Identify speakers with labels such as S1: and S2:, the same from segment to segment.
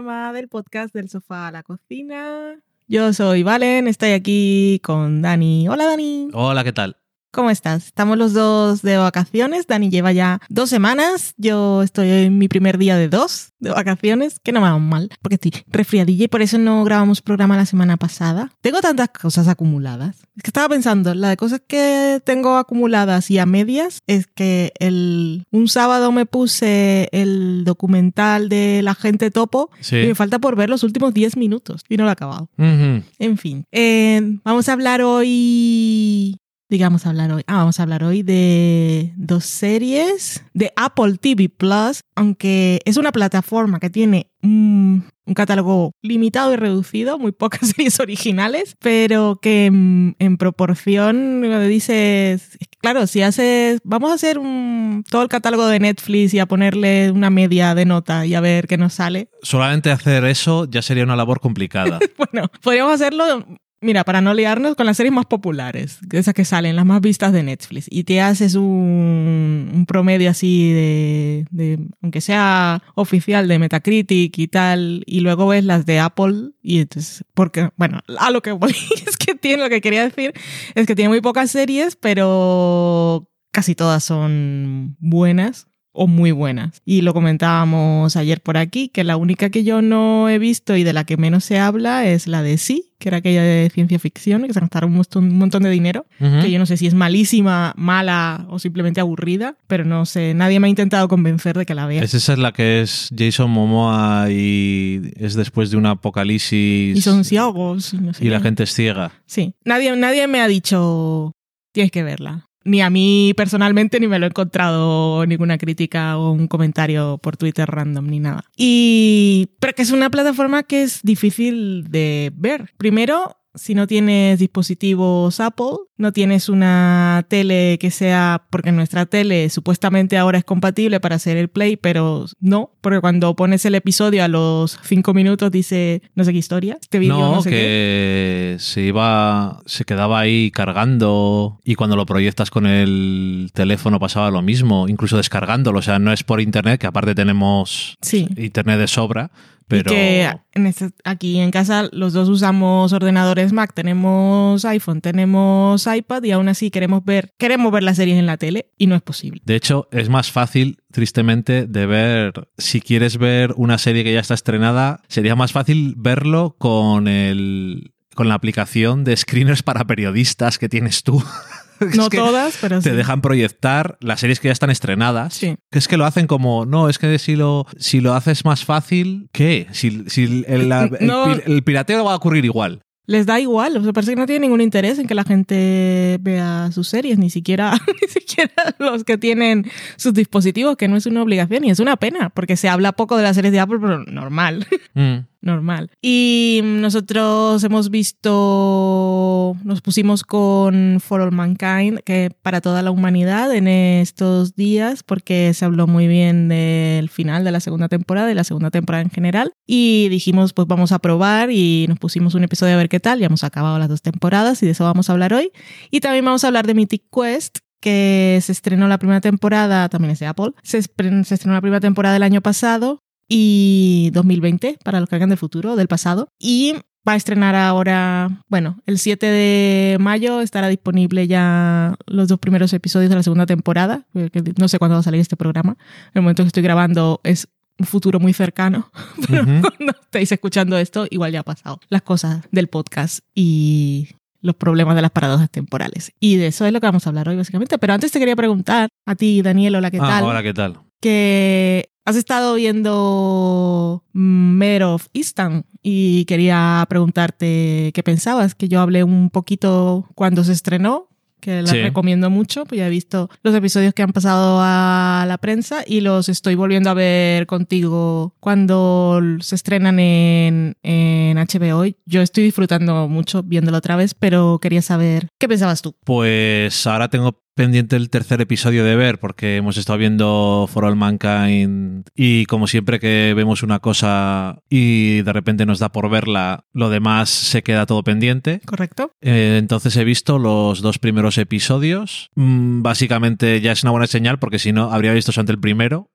S1: del podcast del sofá a la cocina. Yo soy Valen, estoy aquí con Dani. Hola Dani.
S2: Hola, ¿qué tal?
S1: ¿Cómo estás? Estamos los dos de vacaciones. Dani lleva ya dos semanas. Yo estoy en mi primer día de dos de vacaciones, que no me van mal, porque estoy resfriadilla y por eso no grabamos programa la semana pasada. Tengo tantas cosas acumuladas. Es que estaba pensando, la de cosas que tengo acumuladas y a medias es que el, un sábado me puse el documental de la gente topo
S2: Sí.
S1: y me falta por ver los últimos 10 minutos y no lo he acabado. En fin, eh, vamos a hablar hoy. Digamos hablar hoy. Ah, vamos a hablar hoy de dos series de Apple TV Plus, aunque es una plataforma que tiene un, un catálogo limitado y reducido, muy pocas series originales, pero que mm, en proporción dices, claro, si haces, vamos a hacer un, todo el catálogo de Netflix y a ponerle una media de nota y a ver qué nos sale.
S2: Solamente hacer eso ya sería una labor complicada.
S1: Bueno, podríamos hacerlo, mira, para no liarnos con las series más populares, esas que salen, las más vistas de Netflix, y te haces un, promedio así de, de, aunque sea oficial, de Metacritic y tal, y luego ves las de Apple, y entonces, porque, bueno, a lo que voy es que tiene, lo que quería decir, es que tiene muy pocas series, pero casi todas son buenas o muy buenas. Y lo comentábamos ayer por aquí, que la única que yo no he visto y de la que menos se habla es la de Sí, que era aquella de ciencia ficción, que se gastaron un montón, un montón de dinero, que yo no sé si es malísima, mala o simplemente aburrida, pero no sé, nadie me ha intentado convencer de que la vea.
S2: Es esa es la que es Jason Momoa y es después de un apocalipsis
S1: Y son ciegos. y no sé
S2: y la gente es ciega.
S1: Sí, nadie, nadie me ha dicho, tienes que verla. Ni a mí personalmente, ni me lo he encontrado ninguna crítica o un comentario por Twitter random, ni nada. Y, pero que es una plataforma que es difícil de ver. Primero, si no tienes dispositivos Apple, no tienes una tele que sea, porque nuestra tele supuestamente ahora es compatible para hacer el play, pero no, porque cuando pones el episodio a los cinco minutos dice no sé qué historia, este vídeo no,
S2: No,
S1: sé qué.
S2: que se iba, se quedaba ahí cargando y cuando lo proyectas con el teléfono pasaba lo mismo, incluso descargándolo. O sea, no es por internet, que aparte tenemos
S1: Sí.
S2: internet de sobra, pero
S1: Y que en este- aquí en casa los dos usamos ordenadores Mac, tenemos iPhone, tenemos iPad y aún así queremos ver, queremos ver las series en la tele y no es posible.
S2: De hecho, es más fácil, tristemente, de ver. Si quieres ver una serie que ya está estrenada, sería más fácil verlo con el. con la aplicación de screeners para periodistas que tienes tú.
S1: No todas, pero sí.
S2: Te dejan proyectar las series que ya están estrenadas.
S1: Sí.
S2: Que es que lo hacen como, no, es que si lo, si lo haces más fácil, ¿qué? Si, si el, la-
S1: No.
S2: el pirateo va a ocurrir igual.
S1: Les da igual, o sea, parece que no tiene ningún interés en que la gente vea sus series, ni siquiera, ni siquiera los que tienen sus dispositivos, que no es una obligación y es una pena, porque se habla poco de las series de Apple, pero normal.
S2: Mm.
S1: normal. Y nosotros hemos visto, nos pusimos con For All Mankind, que para toda la humanidad en estos días, porque se habló muy bien del final de la segunda temporada y la segunda temporada en general. Y dijimos, pues vamos a probar y nos pusimos un episodio a ver qué tal. Ya hemos acabado las dos temporadas y de eso vamos a hablar hoy. Y también vamos a hablar de Mythic Quest, que se estrenó la primera temporada, también es de Apple, se, se estrenó la primera temporada del año pasado y 2020 para los que hagan del futuro, del pasado. Y va a estrenar ahora, bueno, el 7 de mayo estará disponible ya los dos primeros episodios de la segunda temporada. que No sé cuándo va a salir este programa. El momento que estoy grabando es un futuro muy cercano, pero
S2: Ujú.
S1: cuando estéis escuchando esto, igual ya ha pasado las cosas del podcast y los problemas de las paradojas temporales. Y de eso es lo que vamos a hablar hoy, básicamente. Pero antes te quería preguntar a ti, Daniel, hola, ¿qué
S2: Ah,
S1: tal?
S2: ahora, ¿qué tal?
S1: que has estado viendo Mare of Easton y quería preguntarte qué pensabas, que yo hablé un poquito cuando se estrenó, que la
S2: Sí.
S1: recomiendo mucho, pues ya he visto los episodios que han pasado a la prensa y los estoy volviendo a ver contigo cuando se estrenan en, en HBO. Yo estoy disfrutando mucho viéndolo otra vez, pero quería saber qué pensabas tú.
S2: Pues ahora tengo pendiente el tercer episodio de ver porque hemos estado viendo For All Mankind y como siempre que vemos una cosa y de repente nos da por verla, lo demás se queda todo pendiente.
S1: ¿Correcto?
S2: Eh, entonces he visto los dos primeros episodios. Mm, básicamente ya es una buena señal porque si no habría visto solamente el primero.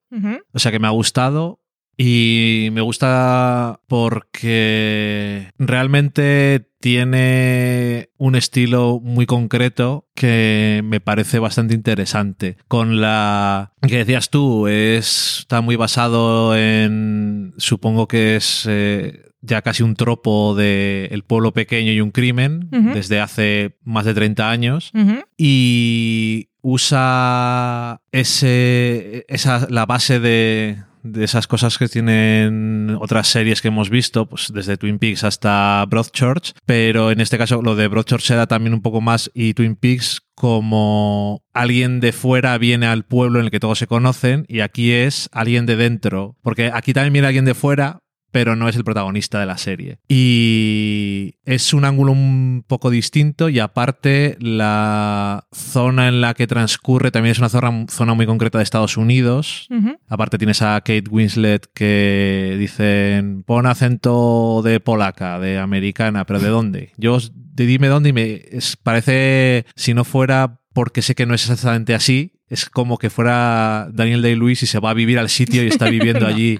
S2: O sea que me ha gustado. Y me gusta porque realmente tiene un estilo muy concreto que me parece bastante interesante. Con la que decías tú, es, está muy basado en, supongo que es eh, ya casi un tropo de el pueblo pequeño y un crimen desde hace más de 30 años. Y usa ese, esa, la base de, de esas cosas que tienen otras series que hemos visto, pues desde Twin Peaks hasta Broadchurch, pero en este caso lo de Broadchurch se da también un poco más y Twin Peaks como alguien de fuera viene al pueblo en el que todos se conocen y aquí es alguien de dentro, porque aquí también viene alguien de fuera, pero no es el protagonista de la serie. Y es un ángulo un poco distinto y aparte la zona en la que transcurre también es una zona, zona muy concreta de Estados Unidos. Aparte tienes a Kate Winslet que dicen, pon acento de polaca, de americana, pero ¿de dónde? Yo dime dónde y me es- parece, si no fuera porque sé que no es exactamente así, es como que fuera Daniel Day-Lewis y se va a vivir al sitio y está viviendo
S1: No.
S2: allí.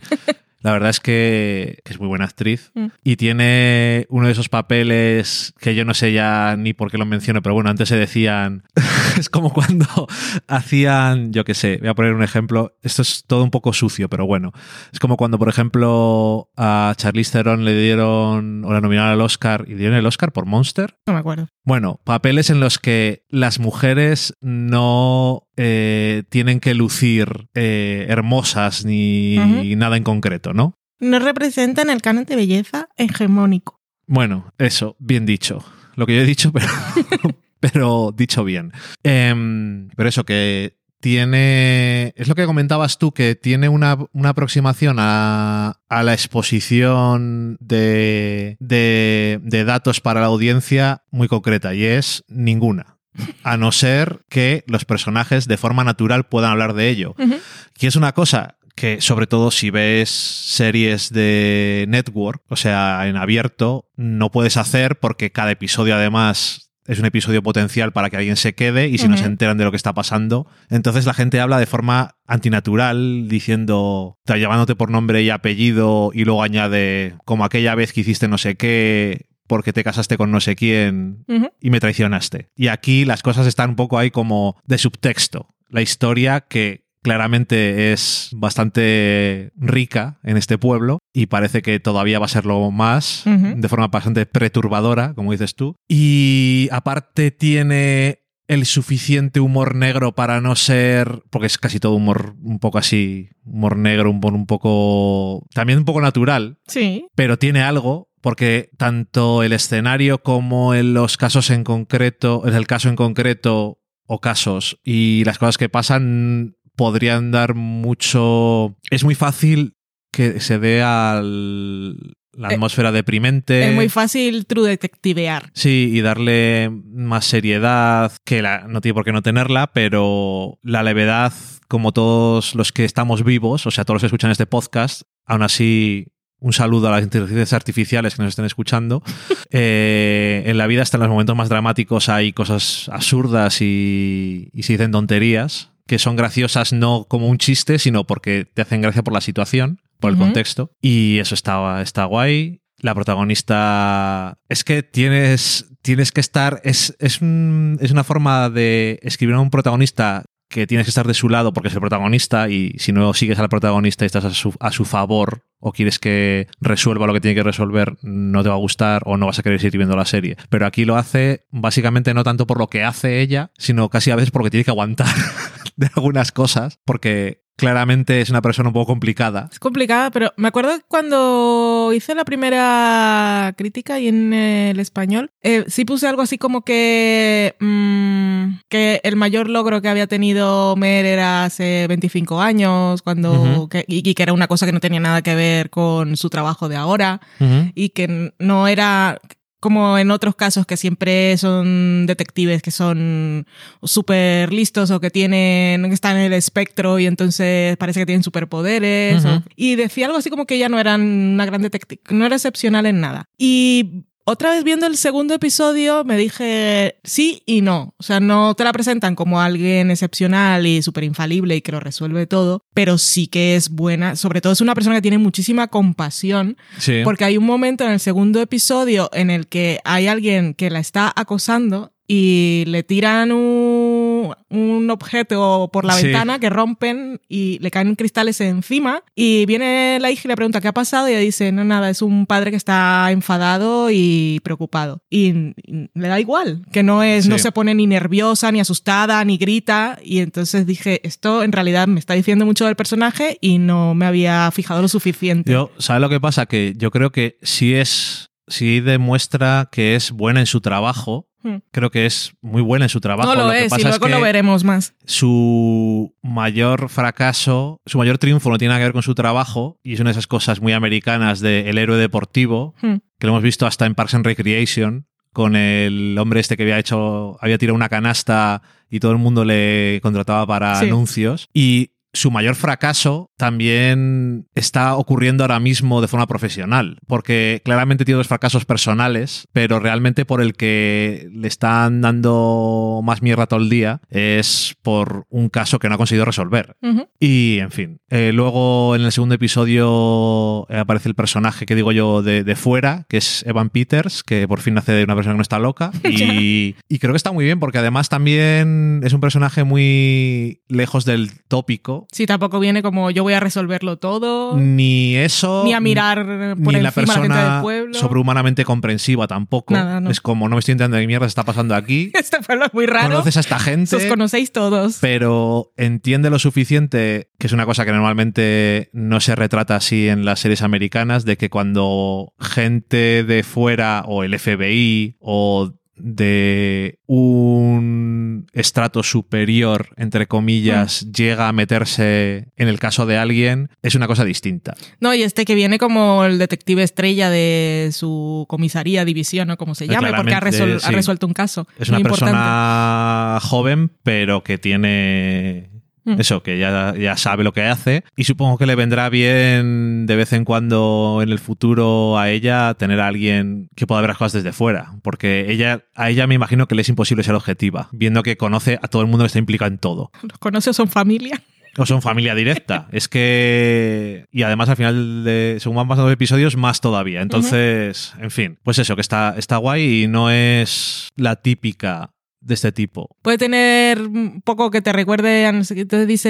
S2: La verdad es que, es muy buena actriz
S1: Mm.
S2: y tiene uno de esos papeles que yo no sé ya ni por qué lo menciono, pero bueno, antes se decían, es como cuando hacían, yo qué sé, voy a poner un ejemplo, esto es todo un poco sucio, pero bueno, es como cuando, por ejemplo, a Charlize Theron le dieron, o la nominaron al Oscar, y dieron el Oscar por Monster.
S1: No me acuerdo.
S2: Bueno, papeles en los que las mujeres no eh, tienen que lucir eh, hermosas ni nada en concreto, ¿no?
S1: No representan el canon de belleza hegemónico.
S2: Bueno, eso, bien dicho. Lo que yo he dicho, pero, pero dicho bien. Em, pero eso, que tiene. Es lo que comentabas tú, que tiene una, una aproximación a, a la exposición de, de, de datos para la audiencia muy concreta, y es ninguna. A no ser que los personajes de forma natural puedan hablar de ello. Que es una cosa que, sobre todo si ves series de network, o sea, en abierto, no puedes hacer porque cada episodio además es un episodio potencial para que alguien se quede y si no se enteran de lo que está pasando, entonces la gente habla de forma antinatural diciendo, llamándote por nombre y apellido y luego añade como aquella vez que hiciste no sé qué porque te casaste con no sé quién y me traicionaste. Y aquí las cosas están un poco ahí como de subtexto. La historia que claramente es bastante rica en este pueblo y parece que todavía va a serlo más de forma bastante perturbadora, como dices tú. Y aparte tiene el suficiente humor negro para no ser, porque es casi todo humor un poco así, humor negro, un poco, también un poco natural,
S1: Sí.
S2: pero tiene algo porque tanto el escenario como en los casos en concreto, en el caso en concreto o casos y las cosas que pasan podrían dar mucho... Es muy fácil que se dé a la
S1: Eh,
S2: atmósfera deprimente.
S1: Es muy fácil true detectivear.
S2: Sí, y darle más seriedad, que la, no tiene por qué no tenerla, pero la levedad, como todos los que estamos vivos, o sea, todos los que escuchan este podcast, aún así, un saludo a las inteligencias artificiales que nos estén escuchando. Eh, en la vida, hasta en los momentos más dramáticos, hay cosas absurdas y, y se dicen tonterías, que son graciosas no como un chiste, sino porque te hacen gracia por la situación, por el contexto. Y eso está, está guay. La protagonista. Es que tienes, tienes que estar. Es, es, un- es una forma de escribir a un protagonista que tienes que estar de su lado porque es el protagonista y si no sigues al protagonista y estás a su, a su favor o quieres que resuelva lo que tiene que resolver, no te va a gustar o no vas a querer seguir viendo la serie. Pero aquí lo hace básicamente no tanto por lo que hace ella, sino casi a veces porque tiene que aguantar de algunas cosas, porque claramente es una persona un poco complicada.
S1: Es complicada, pero me acuerdo cuando hice la primera crítica y en el español, eh, sí puse algo así como que, mm, que el mayor logro que había tenido Mer era hace 25 años, cuando que- y, y que era una cosa que no tenía nada que ver con su trabajo de ahora y que no era como en otros casos que siempre son detectives que son súper listos o que tienen que están en el espectro y entonces parece que tienen superpoderes o- y decía algo así como que ella no era una gran detective no era excepcional en nada. Y otra vez viendo el segundo episodio me dije sí y no. O sea, no te la presentan como alguien excepcional y súper infalible y que lo resuelve todo, pero sí que es buena. Sobre todo es una persona que tiene muchísima compasión,
S2: Sí.
S1: porque hay un momento en el segundo episodio en el que hay alguien que la está acosando y le tiran un, un objeto por la
S2: Sí.
S1: ventana que rompen y le caen cristales encima y viene la hija y le pregunta qué ha pasado y ella dice, no, nada, es un padre que está enfadado y preocupado. Y, y le da igual, que no es,
S2: Sí.
S1: no se pone ni nerviosa, ni asustada, ni grita. Y entonces dije, esto en realidad me está diciendo mucho del personaje y no me había fijado lo suficiente.
S2: Yo, ¿sabes lo que pasa? Que yo creo que si es, si demuestra que es buena en su trabajo,
S1: Hmm.
S2: creo que es muy buena en su trabajo.
S1: no lo, es,
S2: pasa
S1: luego
S2: es que
S1: lo veremos más.
S2: su mayor fracaso, su mayor triunfo no tiene nada que ver con su trabajo y es una de esas cosas muy americanas de el héroe deportivo,
S1: Hmm.
S2: que lo hemos visto hasta en Parks and Recreation, con el hombre este que había hecho, había tirado una canasta y todo el mundo le contrataba para
S1: Sí.
S2: anuncios. Y su mayor fracaso también está ocurriendo ahora mismo de forma profesional, porque claramente tiene dos fracasos personales, pero realmente por el que le están dando más mierda todo el día es por un caso que no ha conseguido resolver. Y, en fin, eh, luego en el segundo episodio eh, aparece el personaje que digo yo de, de fuera, que es Evan Peters, que por fin hace de una persona que no está loca. Y, y creo que está muy bien, porque además también es un personaje muy lejos del tópico.
S1: Sí, tampoco viene como yo voy a resolverlo todo,
S2: Ni eso.
S1: ni a mirar por
S2: ni la
S1: encima a la gente del
S2: persona
S1: pueblo.
S2: sobrehumanamente comprensiva tampoco.
S1: Nada, no.
S2: Es como, no me estoy enterando de qué mierda está pasando aquí.
S1: Este pueblo es muy raro.
S2: Conoces a esta gente.
S1: Os conocéis todos.
S2: pero entiende lo suficiente, que es una cosa que normalmente no se retrata así en las series americanas, de que cuando gente de fuera o el FBI o de un estrato superior, entre comillas, llega a meterse en el caso de alguien, es una cosa distinta.
S1: No, y este que viene como el detective estrella de su comisaría, división o como se
S2: Eh,
S1: llame, porque ha, resuelto un caso.
S2: Es
S1: muy
S2: una
S1: importante.
S2: persona joven, pero que tiene
S1: Mm.
S2: Eso, que ya, ya sabe lo que hace. Y supongo que le vendrá bien de vez en cuando en el futuro a ella tener a alguien que pueda ver las cosas desde fuera. Porque ella, a ella me imagino que le es imposible ser objetiva, viendo que conoce a todo el mundo que está implicado en todo.
S1: Los conoce o son familia.
S2: O son familia directa. es que. Y además al final, de, según van pasando los episodios, más todavía. Entonces, en fin, pues eso, que está, está guay y no es la típica de este tipo.
S1: Puede tener un poco que te recuerde a no sé qué, te dice,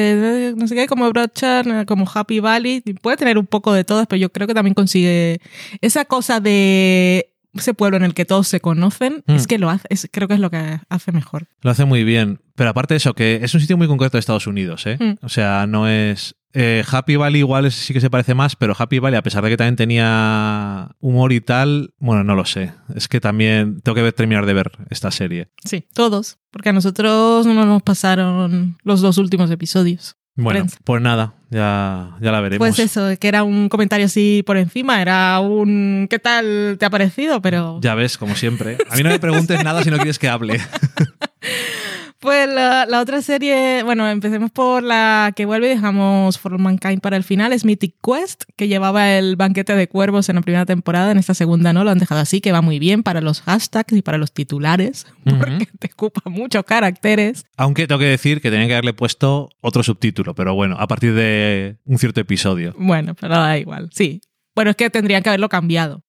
S1: eh, no sé qué, como Broadchurch, como Happy Valley. Puede tener un poco de todas, pero yo creo que también consigue esa cosa de ese pueblo en el que todos se conocen.
S2: Mm.
S1: Es que lo hace, es- creo que es lo que hace mejor.
S2: Lo hace muy bien. Pero aparte de eso, que es un sitio muy concreto de Estados Unidos, ¿eh?
S1: Mm.
S2: O sea, no es. Eh, Happy Valley igual es- sí que se parece más, pero Happy Valley, a pesar de que también tenía humor y tal, bueno, no lo sé. Es que también tengo que ver- terminar de ver esta serie.
S1: Sí, todos. Porque a nosotros no nos pasaron los dos últimos episodios.
S2: Bueno, pues nada, ya, ya la veremos.
S1: Pues eso, que era un comentario así por encima, era un ¿qué tal te ha parecido? Pero
S2: Ya ves, como siempre. A mí no me preguntes nada si no quieres que hable.
S1: pues la, la otra serie, bueno, empecemos por la que vuelve y dejamos For Mankind para el final, es Mythic Quest, que llevaba el banquete de cuervos en la primera temporada, en esta segunda no, lo han dejado así, que va muy bien para los hashtags y para los titulares, porque te ocupa muchos caracteres.
S2: Aunque tengo que decir que tenía que haberle puesto otro subtítulo, pero bueno, a partir de un cierto episodio.
S1: Bueno, pero da igual, sí. Bueno, es que tendrían que haberlo cambiado.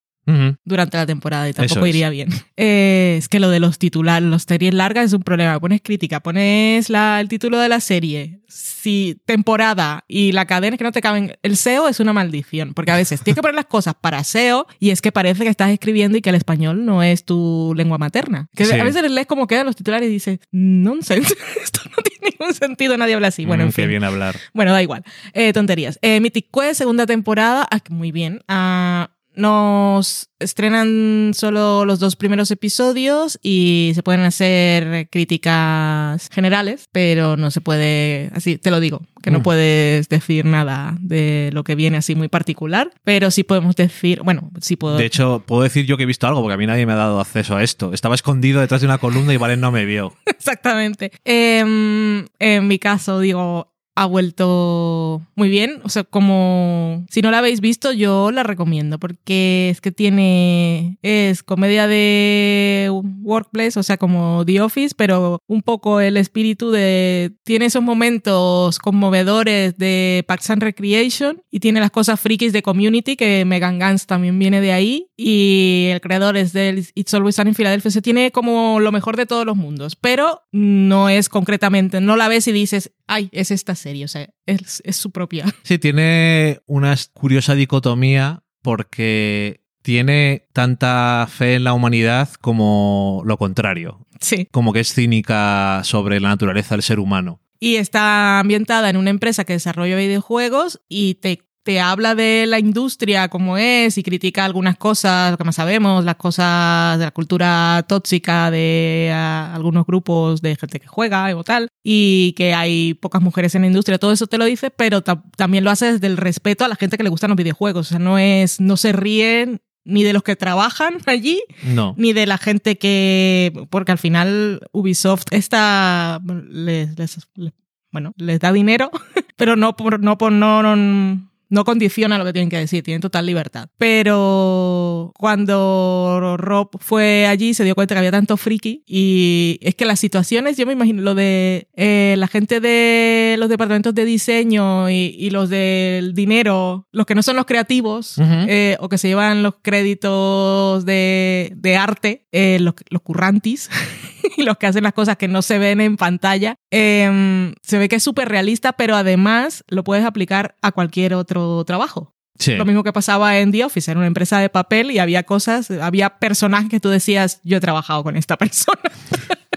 S1: Durante la temporada y tampoco
S2: es.
S1: iría bien. Eh, es que lo de los titulares, los series largas es un problema. Pones crítica, pones la, el título de la serie, si temporada y la cadena es que no te caben. El SEO es una maldición, porque a veces tienes que poner las cosas para SEO y es que parece que estás escribiendo y que el español no es tu lengua materna. Que
S2: Sí.
S1: a veces lees como quedan los titulares y dices, nonsense, esto no tiene ningún sentido, nadie habla así. Bueno,
S2: Mm,
S1: en
S2: Qué bien hablar.
S1: Bueno, da igual. Eh, tonterías. Eh, Mythic Quest, segunda temporada. Ah, muy bien. Ah, nos estrenan solo los dos primeros episodios y se pueden hacer críticas generales, pero no se puede, así te lo digo, que no
S2: Mm.
S1: puedes decir nada de lo que viene así muy particular, pero sí podemos decir, bueno, sí puedo...
S2: De hecho, puedo decir yo que he visto algo, porque a mí nadie me ha dado acceso a esto. Estaba escondido detrás de una columna y Valen no me vio.
S1: Exactamente. Em, en mi caso, digo, ha vuelto muy bien. O sea, como si no la habéis visto, yo la recomiendo porque es que tiene, es comedia de workplace, o sea, como The Office, pero un poco el espíritu de, tiene esos momentos conmovedores de Parks and Recreation y tiene las cosas frikis de Community, que Megan Gans también viene de ahí y el creador es del It's Always Sunny en Philadelphia. Se tiene como lo mejor de todos los mundos, pero no es concretamente, no la ves y dices, ay, es esta serie, o sea, es, es su propia.
S2: Sí, tiene una curiosa dicotomía porque tiene tanta fe en la humanidad como lo contrario.
S1: Sí.
S2: Como que es cínica sobre la naturaleza del ser humano.
S1: Y está ambientada en una empresa que desarrolla videojuegos y te te habla de la industria como es y critica algunas cosas, lo que más sabemos, las cosas de la cultura tóxica de uh, algunos grupos de gente que juega o tal, y que hay pocas mujeres en la industria, todo eso te lo dice, pero también lo hace desde el respeto a la gente que le gustan los videojuegos, o sea, no es, no se ríen ni de los que trabajan allí,
S2: no.
S1: ni de la gente que, porque al final Ubisoft está, les, les, les bueno, les da dinero, pero no por, no por, no, no no condiciona lo que tienen que decir, tienen total libertad. Pero cuando Rob fue allí se dio cuenta que había tanto friki y es que las situaciones, yo me imagino lo de eh, la gente de los departamentos de diseño y, los del dinero, los que no son los creativos uh -huh. eh, o que se llevan los créditos de, de arte, eh, los, los currantis. y los que hacen las cosas que no se ven en pantalla. Eh, se ve que es súper realista, pero además lo puedes aplicar a cualquier otro trabajo.
S2: Sí.
S1: Lo mismo que pasaba en The Office, en una empresa de papel y había cosas, había personajes que tú decías, yo he trabajado con esta persona.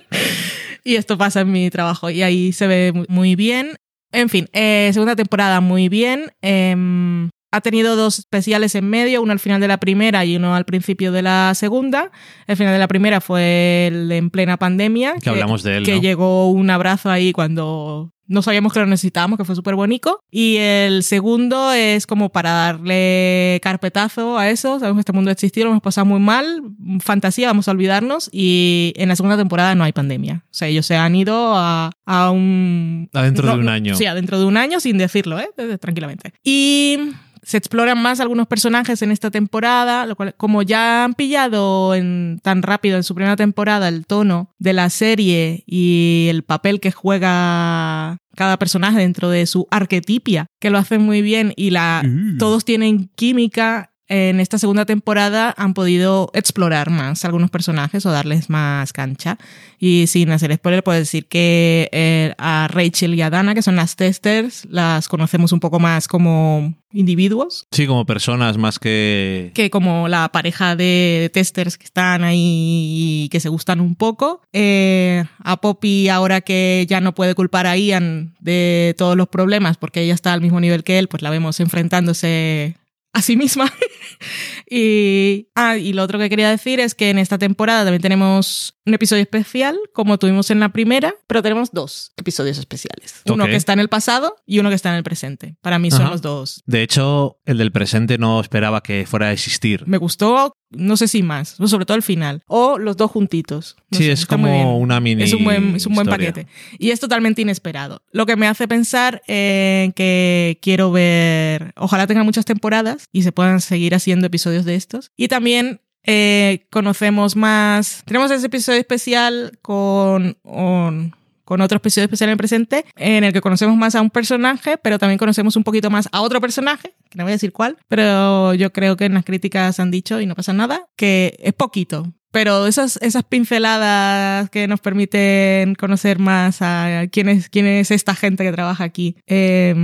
S1: y esto pasa en mi trabajo y ahí se ve muy bien. En fin, eh, segunda temporada muy bien. Eh, ha tenido dos especiales en medio, uno al final de la primera y uno al principio de la segunda. El final de la primera fue el en plena pandemia.
S2: Que, que hablamos de él.
S1: Que
S2: ¿no?
S1: llegó un abrazo ahí cuando no sabíamos que lo necesitábamos, que fue súper bonito. Y el segundo es como para darle carpetazo a eso. Sabemos que este mundo existió, lo hemos pasado muy mal. Fantasía, vamos a olvidarnos. Y en la segunda temporada no hay pandemia. O sea, ellos se han ido a, a un.
S2: Adentro
S1: no,
S2: de un año.
S1: Sí, adentro de un año sin decirlo, ¿eh? Tranquilamente. Y se exploran más algunos personajes en esta temporada, lo cual, como ya han pillado en, tan rápido en su primera temporada el tono de la serie y el papel que juega cada personaje dentro de su arquetipia, que lo hacen muy bien y la,
S2: Uh.
S1: todos tienen química. En esta segunda temporada han podido explorar más algunos personajes o darles más cancha. Y sin hacer spoiler, puedo decir que eh, a Rachel y a Dana, que son las testers, las conocemos un poco más como individuos.
S2: Sí, como personas más que...
S1: Que como la pareja de testers que están ahí y que se gustan un poco. Eh, a Poppy, ahora que ya no puede culpar a Ian de todos los problemas porque ella está al mismo nivel que él, pues la vemos enfrentándose a sí misma. y, ah, y lo otro que quería decir es que en esta temporada también tenemos un episodio especial, como tuvimos en la primera, pero tenemos dos episodios especiales. Uno que está en el pasado y uno que está en el presente. Para mí son
S2: Ajá.
S1: los dos.
S2: De hecho, el del presente no esperaba que fuera a existir.
S1: Me gustó, no sé si más, sobre todo el final. O los dos juntitos. No
S2: sí,
S1: sé,
S2: es como una mini
S1: Es un buen, es un buen paquete. Y es totalmente inesperado. Lo que me hace pensar en que quiero ver, ojalá tenga muchas temporadas y se puedan seguir haciendo episodios de estos. Y también eh, conocemos más, tenemos ese episodio especial con... con con otro episodio especial en el presente, en el que conocemos más a un personaje, pero también conocemos un poquito más a otro personaje, que no voy a decir cuál, pero yo creo que en las críticas han dicho, y no pasa nada, que es poquito, pero esas, esas pinceladas que nos permiten conocer más a quién es, esta gente que trabaja aquí eh,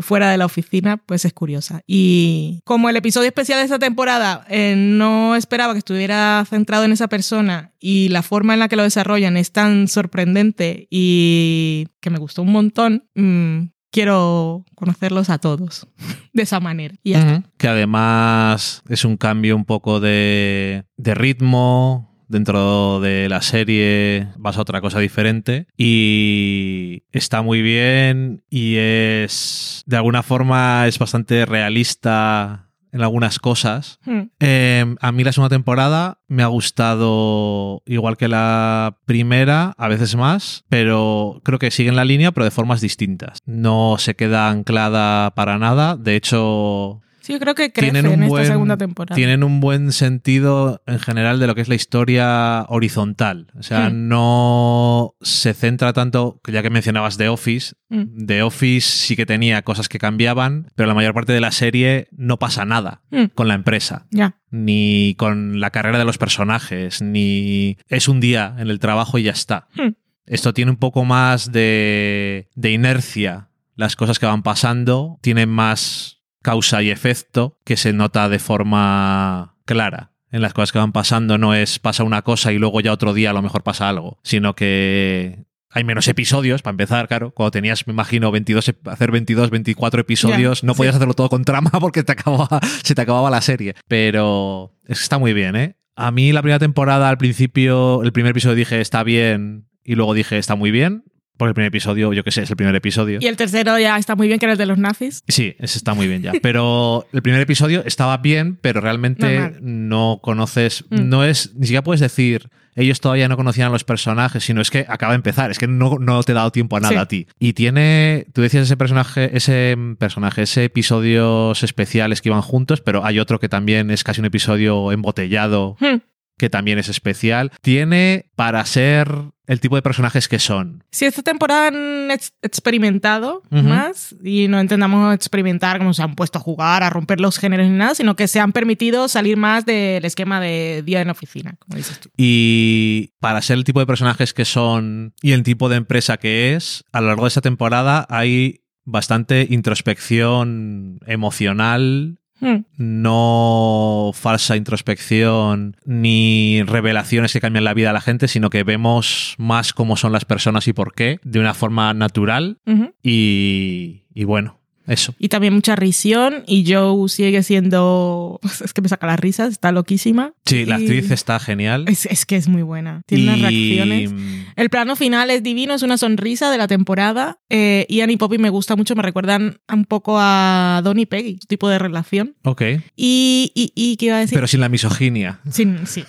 S1: fuera de la oficina, pues es curiosa. Y como el episodio especial de esta temporada eh, no esperaba que estuviera centrado en esa persona y la forma en la que lo desarrollan es tan sorprendente y que me gustó un montón, mmm, quiero conocerlos a todos de esa manera. Y ya está.
S2: Que además es un cambio un poco de, de ritmo. Dentro de la serie vas a otra cosa diferente y está muy bien y es de alguna forma es bastante realista en algunas cosas.
S1: Hmm.
S2: Eh, a mí la segunda temporada me ha gustado igual que la primera, a veces más, pero creo que siguen la línea, pero de formas distintas. No se queda anclada para nada. De hecho,
S1: Sí, yo creo que crece
S2: tienen un
S1: en
S2: buen,
S1: esta segunda temporada.
S2: tienen un buen sentido en general de lo que es la historia horizontal. O sea,
S1: Hmm.
S2: no se centra tanto, ya que mencionabas The Office,
S1: Mm.
S2: The Office sí que tenía cosas que cambiaban, pero la mayor parte de la serie no pasa nada
S1: Mm.
S2: con la empresa.
S1: Ya.
S2: Ni con la carrera de los personajes, ni es un día en el trabajo y ya está.
S1: Hmm.
S2: Esto tiene un poco más de, de inercia. Las cosas que van pasando tienen más causa y efecto que se nota de forma clara. En las cosas que van pasando no es pasa una cosa y luego ya otro día a lo mejor pasa algo, sino que hay menos episodios, para empezar, claro. Cuando tenías, me imagino, 22, ep- hacer 22, 24 episodios, no
S1: sí.
S2: podías hacerlo todo con trama porque te acababa, se te acababa la serie. Pero es que está muy bien, ¿eh? A mí la primera temporada, al principio, el primer episodio dije está bien y luego dije está muy bien. Porque el primer episodio, yo qué sé, es el primer episodio.
S1: Y el tercero ya está muy bien, que era el de los nazis.
S2: Sí, ese está muy bien ya. Pero el primer episodio estaba bien, pero realmente
S1: Normal.
S2: no conoces,
S1: Mm.
S2: no es, ni siquiera puedes decir, ellos todavía no conocían a los personajes, sino es que acaba de empezar, es que no, no te he dado tiempo a nada
S1: Sí.
S2: a ti. Y tiene, tú decías ese personaje, ese personaje, ese episodios especiales que iban juntos, pero hay otro que también es casi un episodio embotellado,
S1: Hmm.
S2: que también es especial. Tiene para ser el tipo de personajes que son.
S1: Si esta temporada han ex- experimentado
S2: Ujú.
S1: más y no intentamos experimentar como se han puesto a jugar, a romper los géneros ni nada, sino que se han permitido salir más del esquema de día en la oficina, como dices tú.
S2: Y para ser el tipo de personajes que son y el tipo de empresa que es, a lo largo de esta temporada hay bastante introspección emocional,
S1: Hmm.
S2: no falsa introspección ni revelaciones que cambian la vida de la gente, sino que vemos más cómo son las personas y por qué, de una forma natural y bueno, eso.
S1: Y también mucha risión y Joe sigue siendo... Es que me saca las risas, está loquísima.
S2: Sí, la actriz está genial.
S1: Es, es que es muy buena. Tiene unas
S2: Y-
S1: reacciones. El plano final es divino, es una sonrisa de la temporada. Eh, Ian y Poppy me gusta mucho, me recuerdan un poco a Don y Peggy, tipo de relación.
S2: Ok,
S1: Y, y, y ¿qué iba a decir?
S2: pero sin la misoginia.
S1: Sí, sí.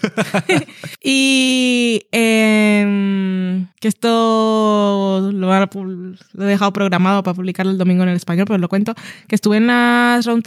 S1: y em, que esto lo, lo he dejado programado para publicarlo el domingo en el español, pero lo cuento, que estuve en las roundtables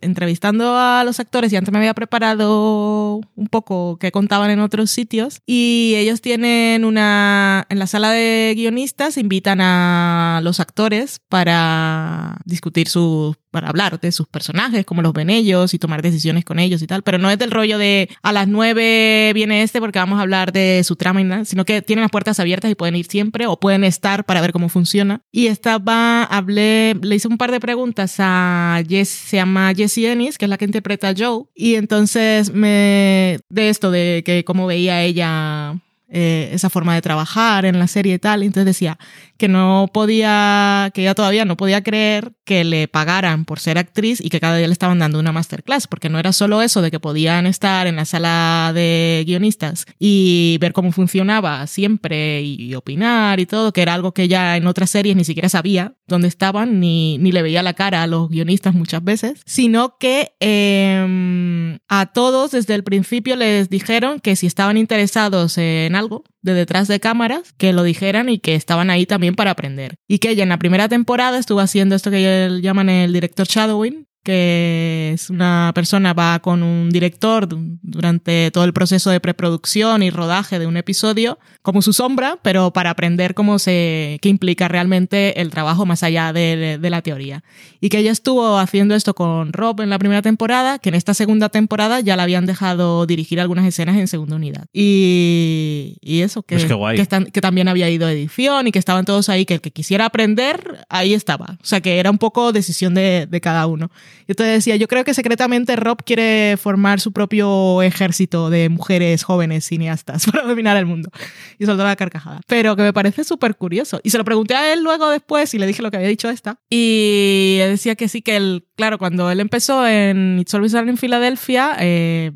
S1: entrevistando a los actores y antes me había preparado un poco que contaban en otros sitios. Y ellos tienen una, en la sala de guionistas invitan a los actores para discutir sus para hablar de sus personajes, cómo los ven ellos y tomar decisiones con ellos y tal, pero no es del rollo de a las nueve viene este porque vamos a hablar de su trama y nada, sino que tienen las puertas abiertas y pueden ir siempre o pueden estar para ver cómo funciona. Y estaba, hablé, le hice un par de preguntas a Jess, se llama Jessie Ennis, que es la que interpreta a Joe, y entonces me, de esto, de que cómo veía ella eh, esa forma de trabajar en la serie y tal. Entonces decía que no podía, que ella todavía no podía creer que le pagaran por ser actriz y que cada día le estaban dando una masterclass, porque no era solo eso de que podían estar en la sala de guionistas y ver cómo funcionaba siempre y opinar y todo, que era algo que ya en otras series ni siquiera sabía dónde estaban, ni, ni le veía la cara a los guionistas muchas veces, sino que eh, a todos desde el principio les dijeron que si estaban interesados en algo de detrás de cámaras, que lo dijeran y que estaban ahí también para aprender. Y que ella en la primera temporada estuvo haciendo esto que llaman el director shadowing, que es una persona va con un director du- durante todo el proceso de preproducción y rodaje de un episodio como su sombra, pero para aprender cómo se qué implica realmente el trabajo más allá de, de la teoría. Y que ella estuvo haciendo esto con Rob en la primera temporada, que en esta segunda temporada ya la habían dejado dirigir algunas escenas en segunda unidad. Y, y eso, que,
S2: Pues
S1: que, están- que también había ido a edición y que estaban todos ahí, que el que quisiera aprender, ahí estaba. O sea, que era un poco decisión de, de cada uno. Y entonces decía, yo creo que secretamente Rob quiere formar su propio ejército de mujeres jóvenes cineastas para dominar el mundo. Y soltó la carcajada. Pero que me parece súper curioso. Y se lo pregunté a él luego después y le dije lo que había dicho esta. Y él decía que sí, que él, claro, cuando él empezó en It's Always en Filadelfia, eh,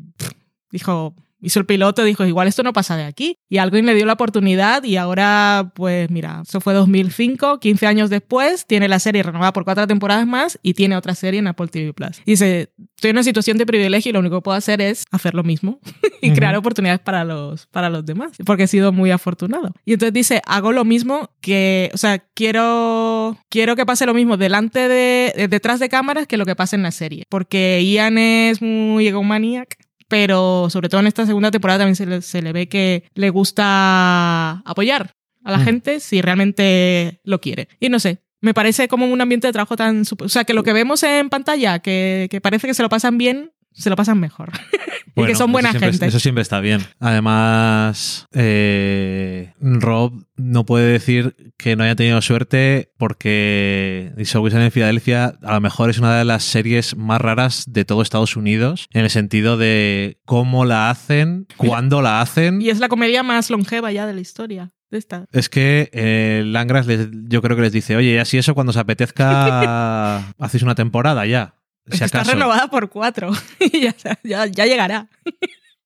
S1: dijo, hizo el piloto, dijo, igual esto no pasa de aquí. Y alguien le dio la oportunidad y ahora, pues mira, eso fue 2005, 15 años después, tiene la serie renovada por cuatro temporadas más y tiene otra serie en Apple TV Plus. Dice, estoy en una situación de privilegio y lo único que puedo hacer es hacer lo mismo y crear oportunidades para los, para los demás, porque he sido muy afortunado. Y entonces dice, hago lo mismo que, o sea, quiero, quiero que pase lo mismo delante de, detrás de cámaras que lo que pasa en la serie, porque Ian es muy egomaniac pero sobre todo en esta segunda temporada también se le, ve que le gusta apoyar a la mm. gente si realmente lo quiere. Y no sé, me parece como un ambiente de trabajo tan... O sea, que lo que vemos en pantalla, que, que parece que se lo pasan bien, se lo pasan mejor. y que son buena gente.
S2: Eso siempre está bien. Además, eh, Rob no puede decir que no haya tenido suerte porque Distribution en Filadelfia a lo mejor es una de las series más raras de todo Estados Unidos en el sentido de cómo la hacen, cuándo la hacen.
S1: Y es la comedia más longeva ya de la historia. Esta.
S2: Es que eh, Langras yo creo que les dice, oye, así eso cuando os apetezca hacéis una temporada ya.
S1: Está renovada por cuatro. ya, ya, llegará.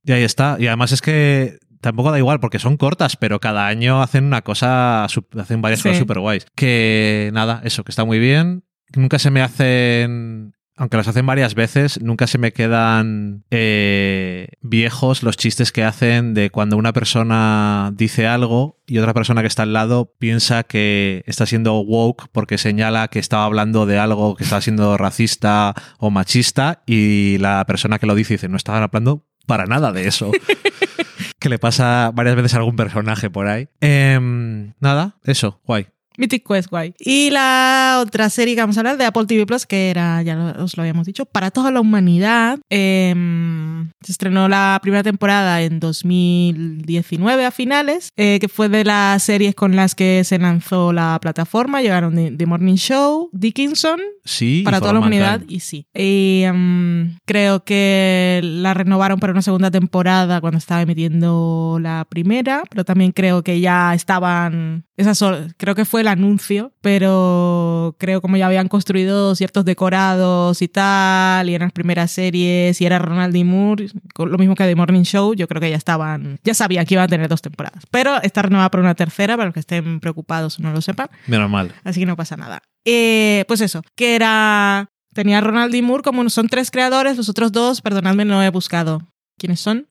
S2: Y ahí está. Y además es que tampoco da igual porque son cortas, pero cada año hacen una cosa, hacen varias cosas super guays. Que nada, eso, que está muy bien. Nunca se me hacen aunque las hacen varias veces, nunca se me quedan eh, viejos los chistes que hacen de cuando una persona dice algo y otra persona que está al lado piensa que está siendo woke porque señala que estaba hablando de algo que estaba siendo racista o machista y la persona que lo dice dice, no estaban hablando para nada de eso. que le pasa varias veces a algún personaje por ahí. Em, nada, eso, guay.
S1: Mythic Quest, guay. Y la otra serie que vamos a hablar de Apple TV Plus, que era, ya os lo habíamos dicho, para toda la humanidad. Em, se estrenó la primera temporada en 2019 a finales, eh, que fue de las series con las que se lanzó la plataforma. Llegaron The, Morning Show, Dickinson,
S2: sí,
S1: para toda la humanidad, y sí. Y, em, creo que la renovaron para una segunda temporada cuando estaba emitiendo la primera, pero también creo que ya estaban, esas, creo que fue el anuncio, pero creo como ya habían construido ciertos decorados y tal, y eran las primeras series, y era Ronald D. Moore, lo mismo que The Morning Show, yo creo que ya estaban, ya sabían que iban a tener dos temporadas. Pero está renovada por una tercera, para los que estén preocupados o no lo sepan.
S2: Menos mal.
S1: Así que no pasa nada. Eh, pues eso, que era tenía Ronald D. Moore, como son tres creadores, los otros dos, perdonadme, no he buscado quiénes son.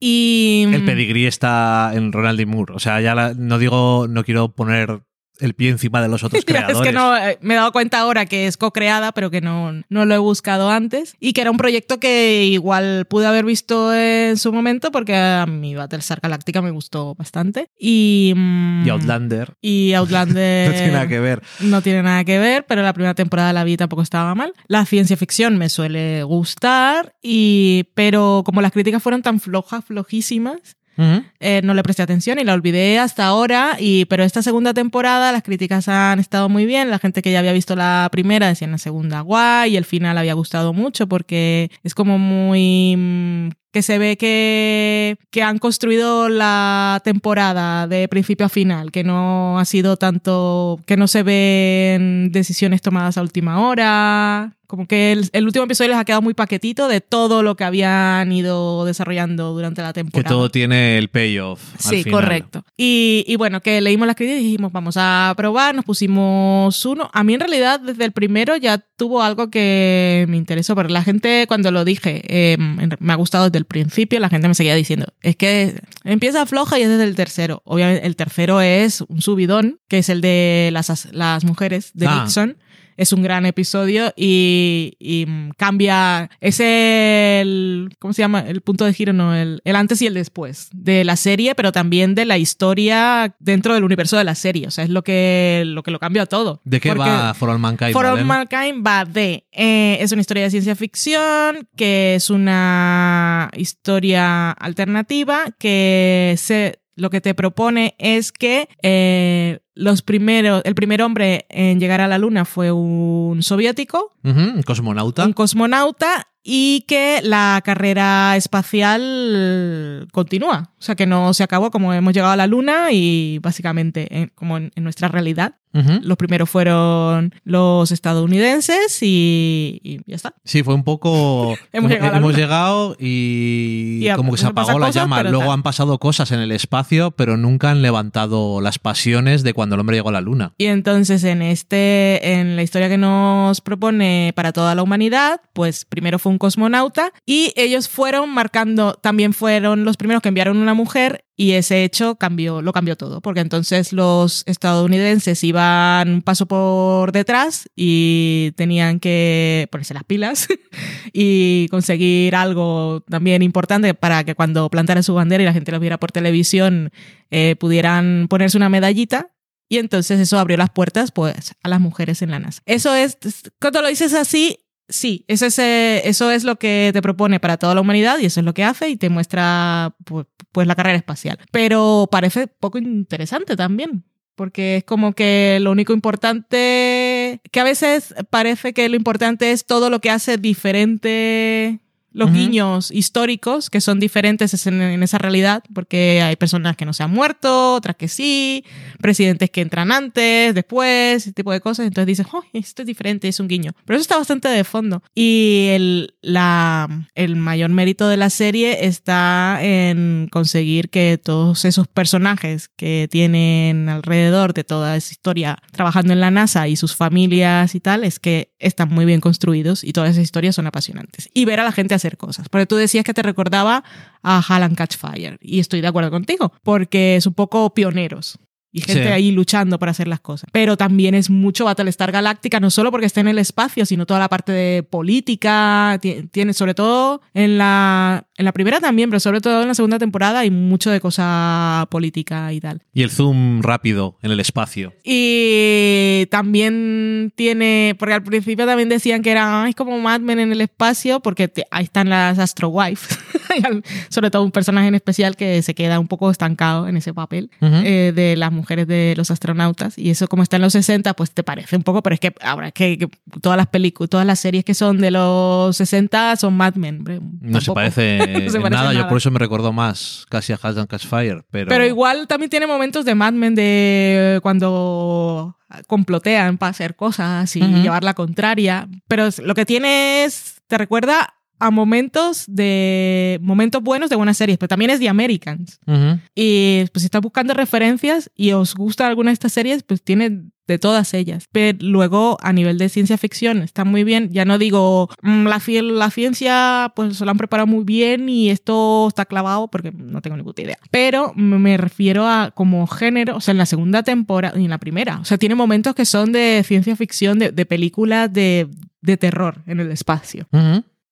S1: Y.
S2: El pedigrí está en Ronald D. Moore. O sea, ya no digo, no quiero poner el pie encima de los otros creadores.
S1: es que no, eh, me he dado cuenta ahora que es co-creada, pero que no, no lo he buscado antes. Y que era un proyecto que igual pude haber visto en su momento, porque a mi Battlestar Galactica me gustó bastante. Y,
S2: mm, y Outlander.
S1: Y Outlander.
S2: no tiene nada que ver.
S1: No tiene nada que ver, pero la primera temporada la vi tampoco estaba mal. La ciencia ficción me suele gustar, y, pero como las críticas fueron tan flojas, flojísimas, eh, no le presté atención y la olvidé hasta ahora, y, pero esta segunda temporada las críticas han estado muy bien, la gente que ya había visto la primera decía en la segunda guay, y el final había gustado mucho porque es como muy mm, que se ve que, que, han construido la temporada de principio a final, que no ha sido tanto, que no se ven decisiones tomadas a última hora, como que el, último episodio les ha quedado muy paquetito de todo lo que habían ido desarrollando durante la temporada.
S2: Que todo tiene el payoff.
S1: Sí, correcto. Y, y, bueno, que leímos las críticas y dijimos, vamos a probar, nos pusimos uno. A mí en realidad desde el primero ya tuvo algo que me interesó, porque la gente cuando lo dije, em, me ha gustado desde el principio, la gente me seguía diciendo, es que empieza floja y es desde el tercero. Obviamente el tercero es un subidón, que es el de las, las mujeres de ah. Nixon es un gran episodio y, cambia, es el, ¿cómo se llama? El punto de giro, no, el, el, antes y el después de la serie, pero también de la historia dentro del universo de la serie, o sea, es lo que lo, que lo cambia todo.
S2: ¿De qué va For All Mankind?
S1: For All Mankind va de, eh, es una historia de ciencia ficción, que es una historia alternativa, que se lo que te propone es que eh, los primeros, el primer hombre en llegar a la Luna fue un soviético.
S2: un cosmonauta.
S1: Un cosmonauta y que la carrera espacial continúa. O sea, que no se acabó como hemos llegado a la Luna y básicamente como en, nuestra realidad. Los primeros fueron los estadounidenses y, ya está.
S2: Sí, fue un poco...
S1: hemos,
S2: llegado, y, como que se apagó la llama. Luego han pasado cosas en el espacio, pero nunca han levantado las pasiones de cuando el hombre llegó a la Luna.
S1: Y entonces en, este, en la historia que nos propone para toda la humanidad, pues primero fue un cosmonauta y ellos fueron marcando, también fueron los primeros que enviaron una mujer y ese hecho cambió, lo cambió todo, porque entonces los estadounidenses iban un paso por detrás y tenían que ponerse las pilas y conseguir algo también importante para que cuando plantaran su bandera y la gente lo viera por televisión eh, pudieran ponerse una medallita. Y entonces eso abrió las puertas pues, a las mujeres en la NASA. Eso es, cuando lo dices así, sí, eso es, eso es lo que te propone para toda la humanidad y eso es lo que hace y te muestra pues, la carrera espacial. Pero parece poco interesante también. Porque es como que lo único importante, que a veces parece que lo importante es todo lo que hace diferente los guiños históricos que son diferentes en, esa realidad, porque hay personas que no se han muerto, otras que sí, presidentes que entran antes, después, ese tipo de cosas. Entonces dices, oh, esto es diferente, es un guiño. Pero eso está bastante de fondo. Y el, la, el mayor mérito de la serie está en conseguir que todos esos personajes que tienen alrededor de toda esa historia trabajando en la NASA y sus familias y tal, es que están muy bien construidos y todas esas historias son apasionantes. Y ver a la gente cosas. Porque tú decías que te recordaba a Halland Catch Fire y estoy de acuerdo contigo, porque es un poco pioneros y gente ahí luchando para hacer las cosas. Pero también es mucho Battlestar Galáctica, no solo porque está en el espacio, sino toda la parte de política, tiene sobre todo en la, en la primera también, pero sobre todo en la segunda temporada hay mucho de cosa política y tal.
S2: Y el zoom rápido en el espacio.
S1: Y también tiene, porque al principio también decían que era es como Mad Men en el espacio, porque ahí están las Astro Wife, sobre todo un personaje en especial que se queda un poco estancado en ese papel eh, de las mujeres de los astronautas. Y eso como está en los 60 pues te parece un poco, pero es que ahora que, todas las películas, todas las series que son de los 60 son Mad Men.
S2: No se, parece, nada, yo por eso me recuerdo más casi a Hazard Catch Fire, pero...
S1: Pero igual también tiene momentos de Mad Men de cuando complotean para hacer cosas y llevar la contraria, pero lo que tiene es, te recuerda a momentos de momentos buenos de buenas series, pero también es de Americans. Y pues si estás buscando referencias y os gusta alguna de estas series, pues tiene de todas ellas. Pero luego a nivel de ciencia ficción está muy bien. Ya no digo mm, la, la ciencia pues se lo han preparado muy bien y esto está clavado porque no tengo ninguna idea. Pero me refiero a como género, o sea, en la segunda temporada y en la primera. O sea, tiene momentos que son de ciencia ficción, de, películas de, terror en el espacio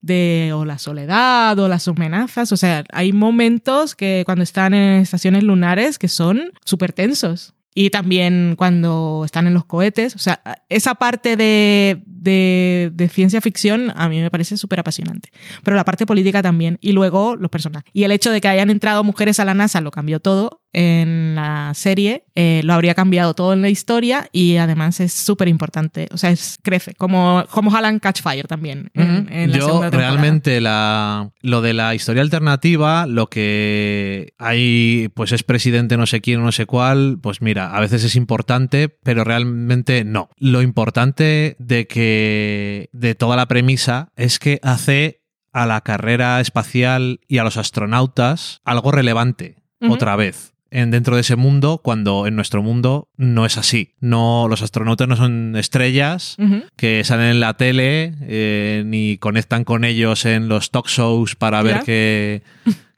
S1: de o la soledad o las amenazas. O sea, hay momentos que cuando están en estaciones lunares que son súper tensos. Y también cuando están en los cohetes. O sea, esa parte de, de, ciencia ficción a mí me parece súper apasionante. Pero la parte política también. Y luego los personajes. Y el hecho de que hayan entrado mujeres a la NASA lo cambió todo en la serie, eh, lo habría cambiado todo en la historia y además es súper importante. O sea, es, crece, como, como Alan Catchfire también. En,
S2: Yo realmente la, lo de la historia alternativa, lo que hay, pues es presidente no sé quién, no sé cuál, pues mira, a veces es importante, pero realmente no. Lo importante de que de toda la premisa es que hace a la carrera espacial y a los astronautas algo relevante otra vez en, dentro de ese mundo cuando en nuestro mundo no es así. No, los astronautas no son estrellas que salen en la tele eh, ni conectan con ellos en los talk shows para ver qué,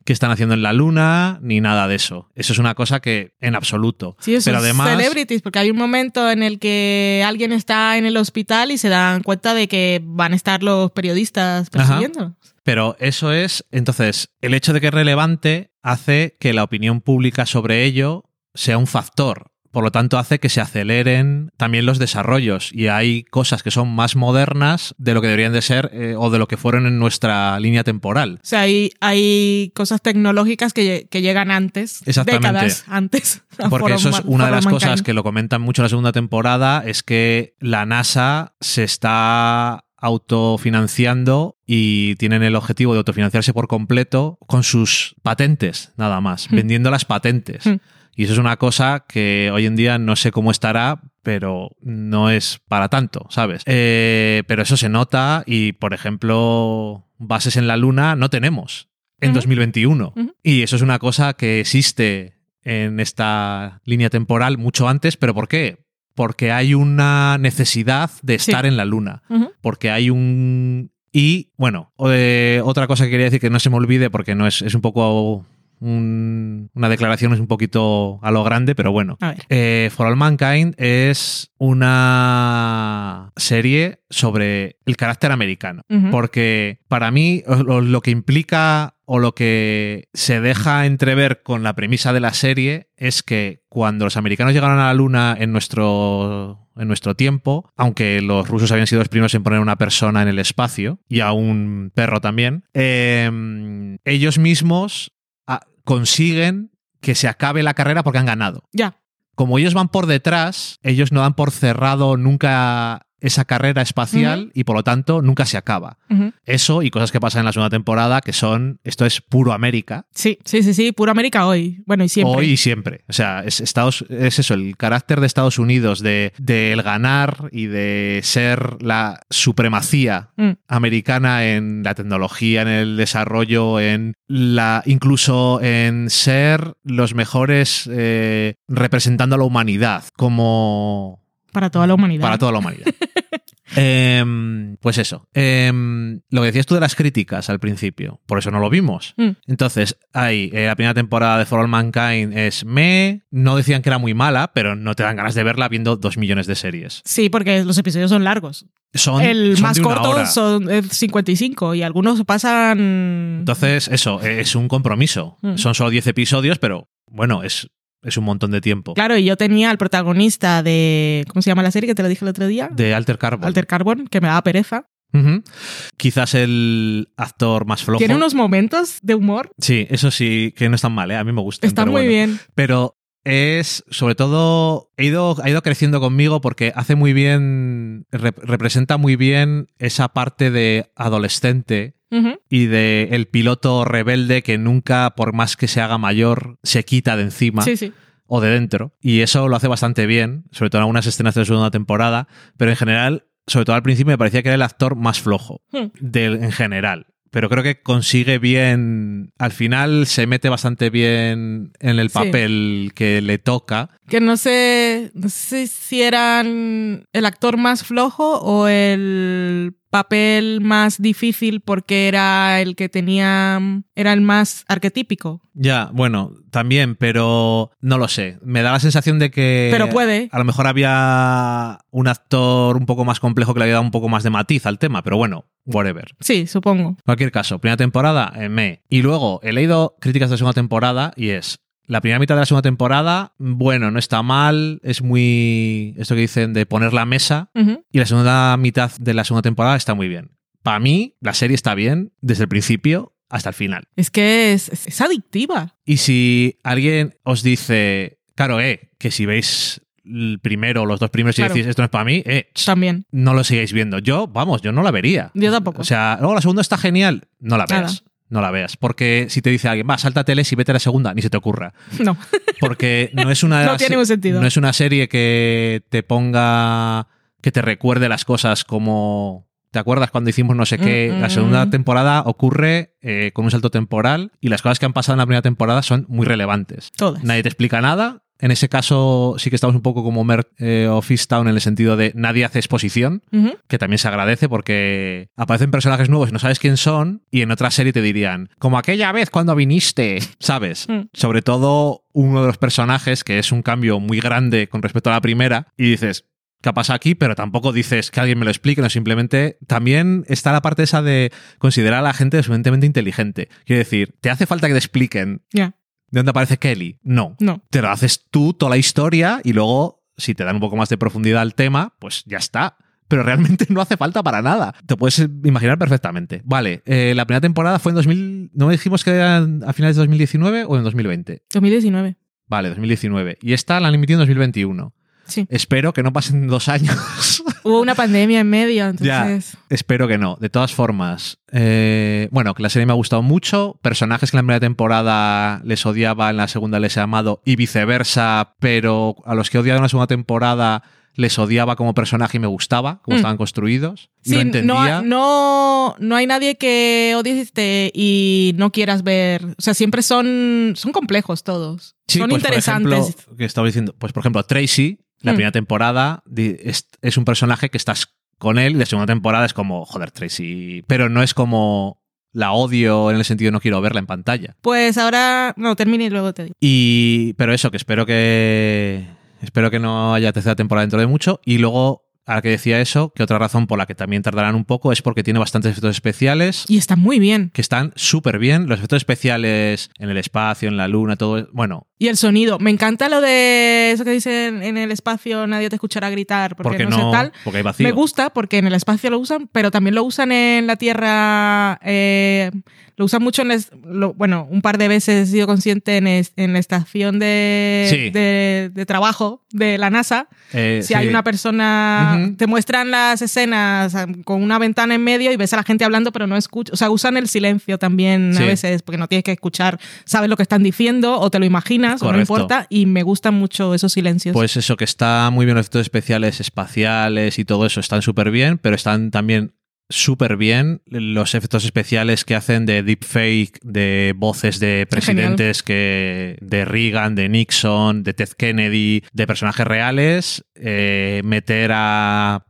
S2: qué, están haciendo en la luna, ni nada de eso. Eso es una cosa que en absoluto.
S1: Sí, eso Pero además, celebrities, porque hay un momento en el que alguien está en el hospital y se dan cuenta de que van a estar los periodistas persiguiendo.
S2: Pero eso es, entonces, el hecho de que es relevante hace que la opinión pública sobre ello sea un factor. Por lo tanto, hace que se aceleren también los desarrollos y hay cosas que son más modernas de lo que deberían de ser eh, o de lo que fueron en nuestra línea temporal.
S1: O sea, hay, hay cosas tecnológicas que, llegan antes, décadas antes.
S2: Porque eso es una de las cosas que lo comentan mucho en la segunda temporada, es que la NASA se está autofinanciando y tienen el objetivo de autofinanciarse por completo con sus patentes, nada más,
S1: Hmm.
S2: vendiendo las patentes.
S1: Hmm.
S2: Y eso es una cosa que hoy en día no sé cómo estará, pero no es para tanto, ¿sabes? Eh, pero eso se nota y, por ejemplo, bases en la Luna no tenemos en
S1: Ujú.
S2: 2021.
S1: Ujú.
S2: Y eso es una cosa que existe en esta línea temporal mucho antes, pero ¿por qué? Porque hay una necesidad de
S1: Sí.
S2: estar en la Luna porque hay un... Y, bueno, eh, otra cosa que quería decir que no se me olvide porque no es, es un poco... un- una declaración es un poquito a lo grande, pero bueno. Eh, For All Mankind es una serie sobre el carácter americano. Porque para mí lo, lo que implica o lo que se deja entrever con la premisa de la serie es que cuando los americanos llegaron a la luna en nuestro, en nuestro tiempo, aunque los rusos habían sido los primeros en poner una persona en el espacio y a un perro también, eh, ellos mismos ah, consiguen que se acabe la carrera porque han ganado
S1: Ya.
S2: como ellos van por detrás, ellos no dan por cerrado nunca esa carrera espacial y por lo tanto nunca se acaba. Eso y cosas que pasan en la segunda temporada que son, esto es puro América,
S1: Sí, sí, sí, sí. Puro América hoy. Bueno, y siempre.
S2: hoy y siempre. O sea, es, Estados, es eso, el carácter de Estados Unidos, de, de el ganar y de ser la supremacía
S1: Mm.
S2: americana en la tecnología, en el desarrollo, en la incluso en ser los mejores eh, representando a la humanidad como
S1: Para toda la humanidad.
S2: para toda la humanidad. Em, pues eso. Em, lo que decías tú de las críticas al principio, por eso no lo vimos.
S1: Mm.
S2: Entonces, hay eh, la primera temporada de For All Mankind es me. No decían que era muy mala, pero no te dan ganas de verla viendo dos millones de series.
S1: Sí, porque los episodios son largos.
S2: Son,
S1: El
S2: son
S1: más corto son eh, 55 y algunos pasan.
S2: Entonces, eso, es un compromiso.
S1: Mm.
S2: Son solo 10 episodios, pero bueno, es, es un montón de tiempo.
S1: Claro, y yo tenía al protagonista de. ¿Cómo se llama la serie que te lo dije el otro día?
S2: De Alter Carbon.
S1: Alter Carbon, que me daba pereza.
S2: Quizás el actor más flojo.
S1: Tiene unos momentos de humor.
S2: Sí, eso sí, que no están mal, ¿eh? a mí me gusta.
S1: Está muy bien.
S2: Pero es, sobre todo, he ido, ha ido creciendo conmigo porque hace muy bien, rep- representa muy bien esa parte de adolescente y de el piloto rebelde que nunca, por más que se haga mayor, se quita de encima
S1: Sí, sí.
S2: o de dentro. Y eso lo hace bastante bien, sobre todo en algunas escenas de la segunda temporada, pero en general, sobre todo al principio, me parecía que era el actor más flojo
S1: Hmm.
S2: del, en general. Pero creo que consigue bien. Al final se mete bastante bien en el
S1: Sí.
S2: papel que le toca.
S1: Que no sé, no sé si eran el actor más flojo o el papel más difícil porque era el que tenía, era el más arquetípico.
S2: Ya, bueno, también, pero no lo sé. Me da la sensación de que.
S1: Pero puede.
S2: A lo mejor había un actor un poco más complejo que le había dado un poco más de matiz al tema, pero bueno, whatever.
S1: Sí, supongo.
S2: cualquier caso, primera temporada, eh, me. Y luego he leído críticas de segunda temporada y es. La primera mitad de la segunda temporada, bueno, no está mal, es muy. Esto que dicen de poner la mesa. Y la segunda mitad de la segunda temporada está muy bien. Para mí, la serie está bien desde el principio hasta el final.
S1: Es que es, es- es adictiva.
S2: Y si alguien os dice, claro, eh, que si veis el primero o los dos primeros y decís esto no es para mí, eh,
S1: También.
S2: no lo sigáis viendo. Yo, vamos, yo no la vería.
S1: Yo tampoco.
S2: O sea, luego la segunda está genial, no la veas. No la veas. Porque si te dice alguien, va, sáltateles y vete a la segunda, ni se te ocurra.
S1: No.
S2: Porque no es una.
S1: No tiene ningún sentido.
S2: No es una serie que te ponga. que te recuerde las cosas como. ¿Te acuerdas cuando hicimos no sé qué?
S1: Mm,
S2: La
S1: mm,
S2: segunda temporada ocurre eh, con un salto temporal y las cosas que han pasado en la primera temporada son muy relevantes.
S1: Todas.
S2: Nadie te explica nada. En ese caso sí que estamos un poco como Mer eh, o Town en el sentido de nadie hace exposición que también se agradece porque aparecen personajes nuevos y no sabes quién son y en otra serie te dirían, como aquella vez cuando viniste, ¿sabes?
S1: Mm.
S2: Sobre todo uno de los personajes que es un cambio muy grande con respecto a la primera y dices, ¿qué pasa aquí? Pero tampoco dices que alguien me lo explique, no simplemente también está la parte esa de considerar a la gente suficientemente inteligente. Quiero decir, ¿te hace falta que te expliquen
S1: Ya.
S2: De dónde aparece Kelly? No
S1: No.
S2: te lo haces tú toda la historia y luego, si te dan un poco más de profundidad al tema, pues ya está. Pero realmente no hace falta para nada. Te puedes imaginar perfectamente. Vale, eh, la primera temporada fue en 2000. ¿No dijimos que era a finales de 2019 o en 2020?
S1: 2019.
S2: Vale, 2019. Y esta la han emitido en 2021.
S1: Sí.
S2: Espero que no pasen dos años.
S1: Hubo una pandemia en medio, entonces.
S2: Espero que no. De todas formas, eh, bueno, que la serie me ha gustado mucho. Personajes que en la primera temporada les odiaba, en la segunda les he amado y viceversa, pero a los que he odiado en la segunda temporada les odiaba como personaje y me gustaba, como
S1: Mm.
S2: estaban construidos.
S1: Sí,
S2: no entendía.
S1: no, no, no hay nadie que odies y no quieras ver. O sea, siempre son, son complejos todos.
S2: Sí,
S1: son
S2: pues, por
S1: interesantes.
S2: ejemplo, que estaba diciendo, pues por ejemplo, Tracy, la
S1: Mm.
S2: primera temporada, es un personaje que estás con él y la segunda temporada es como, joder, Tracy. Pero no es como la odio en el sentido de no quiero verla en pantalla.
S1: Pues ahora, no, termine y luego te digo.
S2: Y, pero eso, que espero que. Espero que no haya tercera temporada dentro de mucho. Y luego, ahora que decía eso, que otra razón por la que también tardarán un poco es porque tiene bastantes efectos especiales
S1: Y está muy bien.
S2: que están súper bien. Los efectos especiales en el espacio, en la luna, todo. Bueno,
S1: Y el sonido. Me encanta lo de eso que dicen en el espacio, nadie te escuchará gritar porque,
S2: porque
S1: no,
S2: no.
S1: sé tal.
S2: Porque hay vacío.
S1: Me gusta porque en el espacio lo usan, pero también lo usan en la Tierra. eh, lo usan mucho en. es- lo- bueno, un par de veces he sido consciente en, es- en la estación de,
S2: Sí.
S1: de, de trabajo de la NASA.
S2: Eh,
S1: Si
S2: sí.
S1: hay una persona. Te muestran las escenas um, con una ventana en medio y ves a la gente hablando, pero no escuchas. O sea, usan el silencio también
S2: Sí.
S1: a veces, porque no tienes que escuchar. Sabes lo que están diciendo o te lo imaginas, o no importa. Y me gustan mucho esos silencios.
S2: Pues eso, que está muy bien los efectos especiales espaciales y todo eso, están súper bien, pero están también súper bien los efectos especiales que hacen de deepfake, de voces de presidentes que de Reagan, de Nixon, de Ted Kennedy, de personajes reales, eh, meter a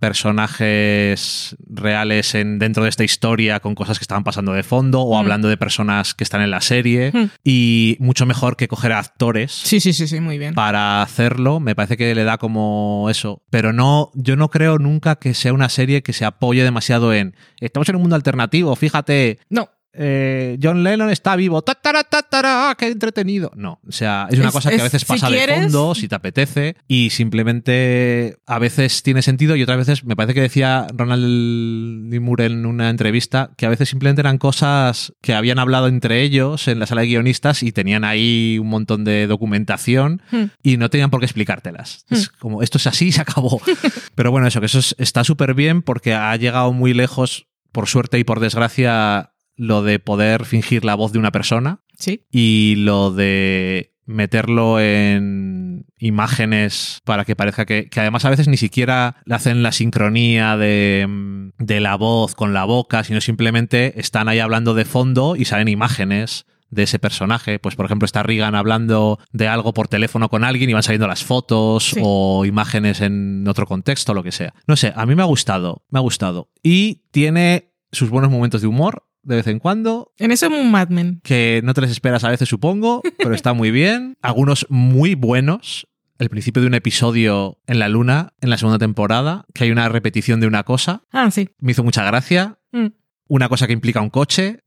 S2: personajes reales en, dentro de esta historia con cosas que estaban pasando de fondo o
S1: Mm.
S2: hablando de personas que están en la serie
S1: Mm.
S2: y mucho mejor que coger a actores
S1: sí, sí, sí, sí, muy bien.
S2: para hacerlo, me parece que le da como eso. Pero no, yo no creo nunca que sea una serie que se apoye demasiado en estamos en un mundo alternativo, fíjate,
S1: No,
S2: eh, John Lennon está vivo, tatara, tatara, qué entretenido. No, o sea, es una
S1: Es-
S2: cosa que a
S1: es-
S2: veces
S1: si
S2: pasa de
S1: quieres-
S2: fondo, si te apetece, y simplemente a veces tiene sentido y otras veces me parece que decía Ronald D. Moore en una entrevista que a veces simplemente eran cosas que habían hablado entre ellos en la sala de guionistas y tenían ahí un montón de documentación
S1: Hmm.
S2: y no tenían por qué explicártelas. Es
S1: Hmm.
S2: como, esto es así y se acabó. Pero bueno, eso, que eso es- está súper bien porque ha llegado muy lejos, por suerte y por desgracia, lo de poder fingir la voz de una persona
S1: sí.
S2: y lo de meterlo en imágenes para que parezca que, que además a veces ni siquiera le hacen la sincronía de, mm, de la voz con la boca, sino simplemente están ahí hablando de fondo y salen imágenes de ese personaje. Pues, por ejemplo, está Reagan hablando de algo por teléfono con alguien y van saliendo las fotos
S1: Sí.
S2: o imágenes en otro contexto, lo que sea. No sé, a mí me ha gustado, me ha gustado. Y tiene sus buenos momentos de humor de vez en cuando,
S1: En eso es un Mad Men.
S2: que no te les esperas a veces, supongo, pero está muy bien. Algunos muy buenos. El principio de un episodio en la luna, en la segunda temporada, que hay una repetición de una cosa.
S1: Ah, sí.
S2: Me hizo mucha gracia.
S1: Mm.
S2: Una cosa que implica un coche.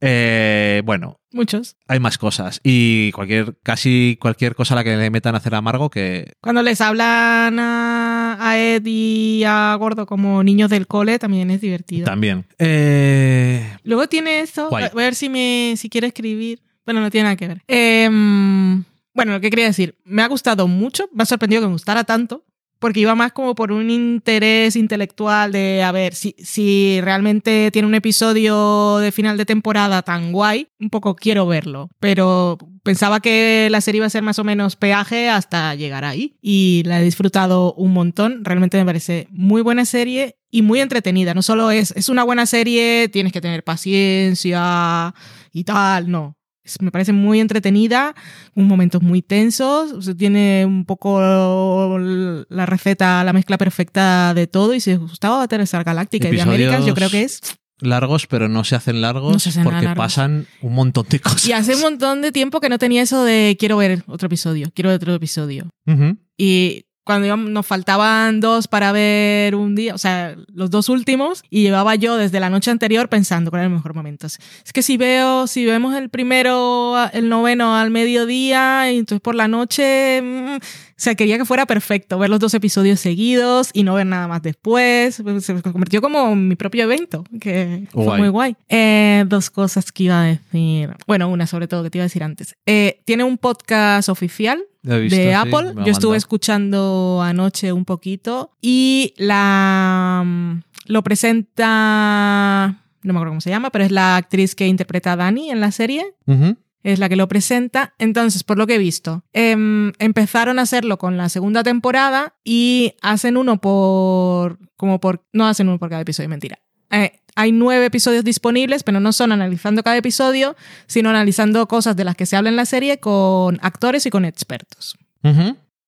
S2: Eh, bueno,
S1: Muchos.
S2: hay más cosas. Y cualquier, casi cualquier cosa a la que le metan a hacer amargo que.
S1: Cuando les hablan a, a Ed y a Gordo como niños del cole, también es divertido.
S2: También. Eh,
S1: Luego tiene eso.
S2: Guay.
S1: Voy a ver si me si quiere escribir. Bueno, no tiene nada que ver. Em, bueno, lo que quería decir. Me ha gustado mucho. Me ha sorprendido que me gustara tanto. Porque iba más como por un interés intelectual de, a ver, si, si realmente tiene un episodio de final de temporada tan guay, un poco quiero verlo. Pero pensaba que la serie iba a ser más o menos peaje hasta llegar ahí. Y la he disfrutado un montón. Realmente me parece muy buena serie y muy entretenida. No solo es, es una buena serie, tienes que tener paciencia y tal, no. Me parece muy entretenida, momentos muy tensos, o sea, tiene un poco la receta, la mezcla perfecta de todo y si os gustaba Battlestar Galáctica y de Américas, yo creo que es...
S2: largos, pero no se hacen largos
S1: No se hacen
S2: porque
S1: largos.
S2: pasan un montón de cosas.
S1: Y hace un montón de tiempo que no tenía eso de quiero ver otro episodio, quiero ver otro episodio. Y cuando íbamos- nos faltaban dos para ver un día, o sea, los dos últimos, y llevaba yo desde la noche anterior pensando cuál era el mejor momento. Es que si veo, si vemos el primero, el noveno al mediodía, y entonces por la noche, mm, O sea, quería que fuera perfecto, ver los dos episodios seguidos y no ver nada más después. Se convirtió como mi propio evento, que fue muy guay. Eh, dos cosas que iba a decir. Bueno, una sobre todo que te iba a decir antes. Eh, tiene un podcast oficial de Apple. Yo estuve escuchando anoche un poquito y la mm, lo presenta no me acuerdo cómo se llama, pero es la actriz que interpreta a Dani en la serie es la que lo presenta. Entonces, por lo que he visto, em, empezaron a hacerlo con la segunda temporada y hacen uno por, como por, no hacen uno por cada episodio, mentira. Eh, hay nueve episodios disponibles, pero no son analizando cada episodio, sino analizando cosas de las que se habla en la serie con actores y con expertos.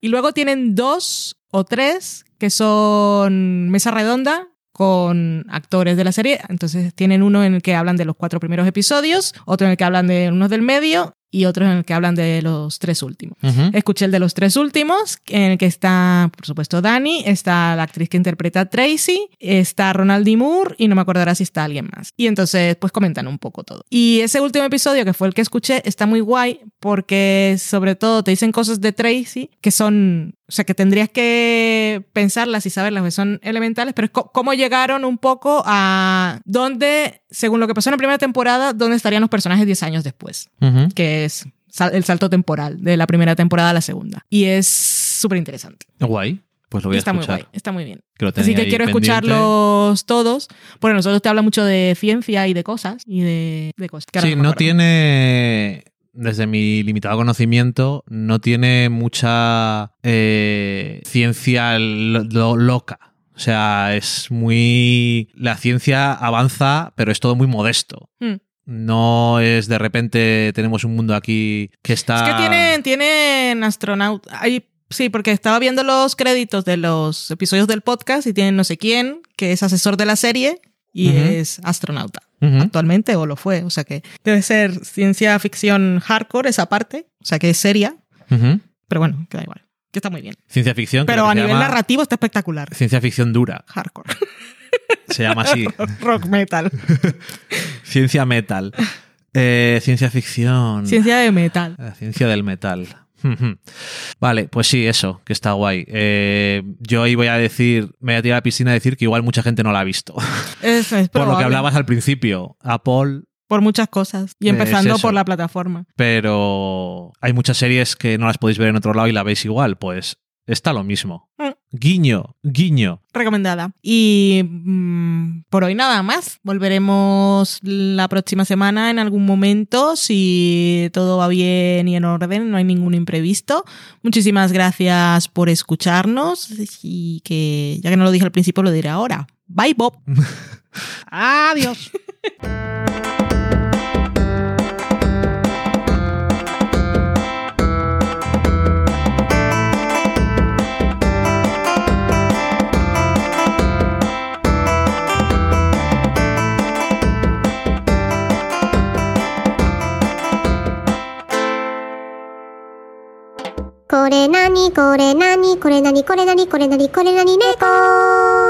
S1: Y luego tienen dos o tres que son mesa redonda, con actores de la serie. Entonces tienen uno en el que hablan de los cuatro primeros episodios, otro en el que hablan de unos del medio y otros en el que hablan de los tres últimos. Escuché el de los tres últimos, en el que está, por supuesto, Dani, está la actriz que interpreta a Tracy, está Ronald D. Moore y no me acordará si está alguien más. Y entonces, pues comentan un poco todo. Y ese último episodio, que fue el que escuché, está muy guay porque sobre todo te dicen cosas de Tracy que son o sea, que tendrías que pensarlas y saberlas, que son elementales, pero es cómo llegaron un poco a dónde, según lo que pasó en la primera temporada, dónde estarían los personajes 10 años después, que es el salto temporal de la primera temporada a la segunda. Y es súper interesante.
S2: Guay. Pues lo voy a
S1: está
S2: escuchar.
S1: Muy guay, está muy bien. Así que quiero escucharlos todos. Porque nosotros te habla mucho de ciencia y de cosas. Y de, cosas.
S2: sí, no tiene desde mi limitado conocimiento, no tiene mucha eh, ciencia loca. O sea, es muy... La ciencia avanza, pero es todo muy modesto. Hmm. No es de repente tenemos un mundo aquí que está...
S1: Es que tienen, tienen astronautas... Sí, porque estaba viendo los créditos de los episodios del podcast y tienen no sé quién, que es asesor de la serie y es astronauta actualmente o lo fue. O sea que debe ser ciencia ficción hardcore esa parte, o sea que es seria, pero bueno, queda igual. Que está muy bien.
S2: Ciencia ficción.
S1: Pero a nivel narrativo está espectacular.
S2: Ciencia ficción dura.
S1: Hardcore.
S2: Se llama así.
S1: Rock metal.
S2: ciencia metal. Eh, ciencia ficción.
S1: Ciencia de metal.
S2: La ciencia del metal. Vale, pues sí, eso, que está guay. Eh, yo ahí voy a decir, me voy a tirar a la piscina a decir que igual mucha gente no la ha visto.
S1: Eso es
S2: Por lo que hablabas al principio, Apple
S1: por muchas cosas y empezando por la plataforma.
S2: Pero hay muchas series que no las podéis ver en otro lado y la veis igual, pues está lo mismo. Mm. Guiño, guiño.
S1: Recomendada. Y mm, por hoy nada más. Volveremos la próxima semana en algún momento si todo va bien y en orden, no hay ningún imprevisto. Muchísimas gracias por escucharnos y que ya que no lo dije al principio lo diré ahora. Bye Bob.
S2: Adiós. これなにこれなにこれなにこれなにこれなにこれなに猫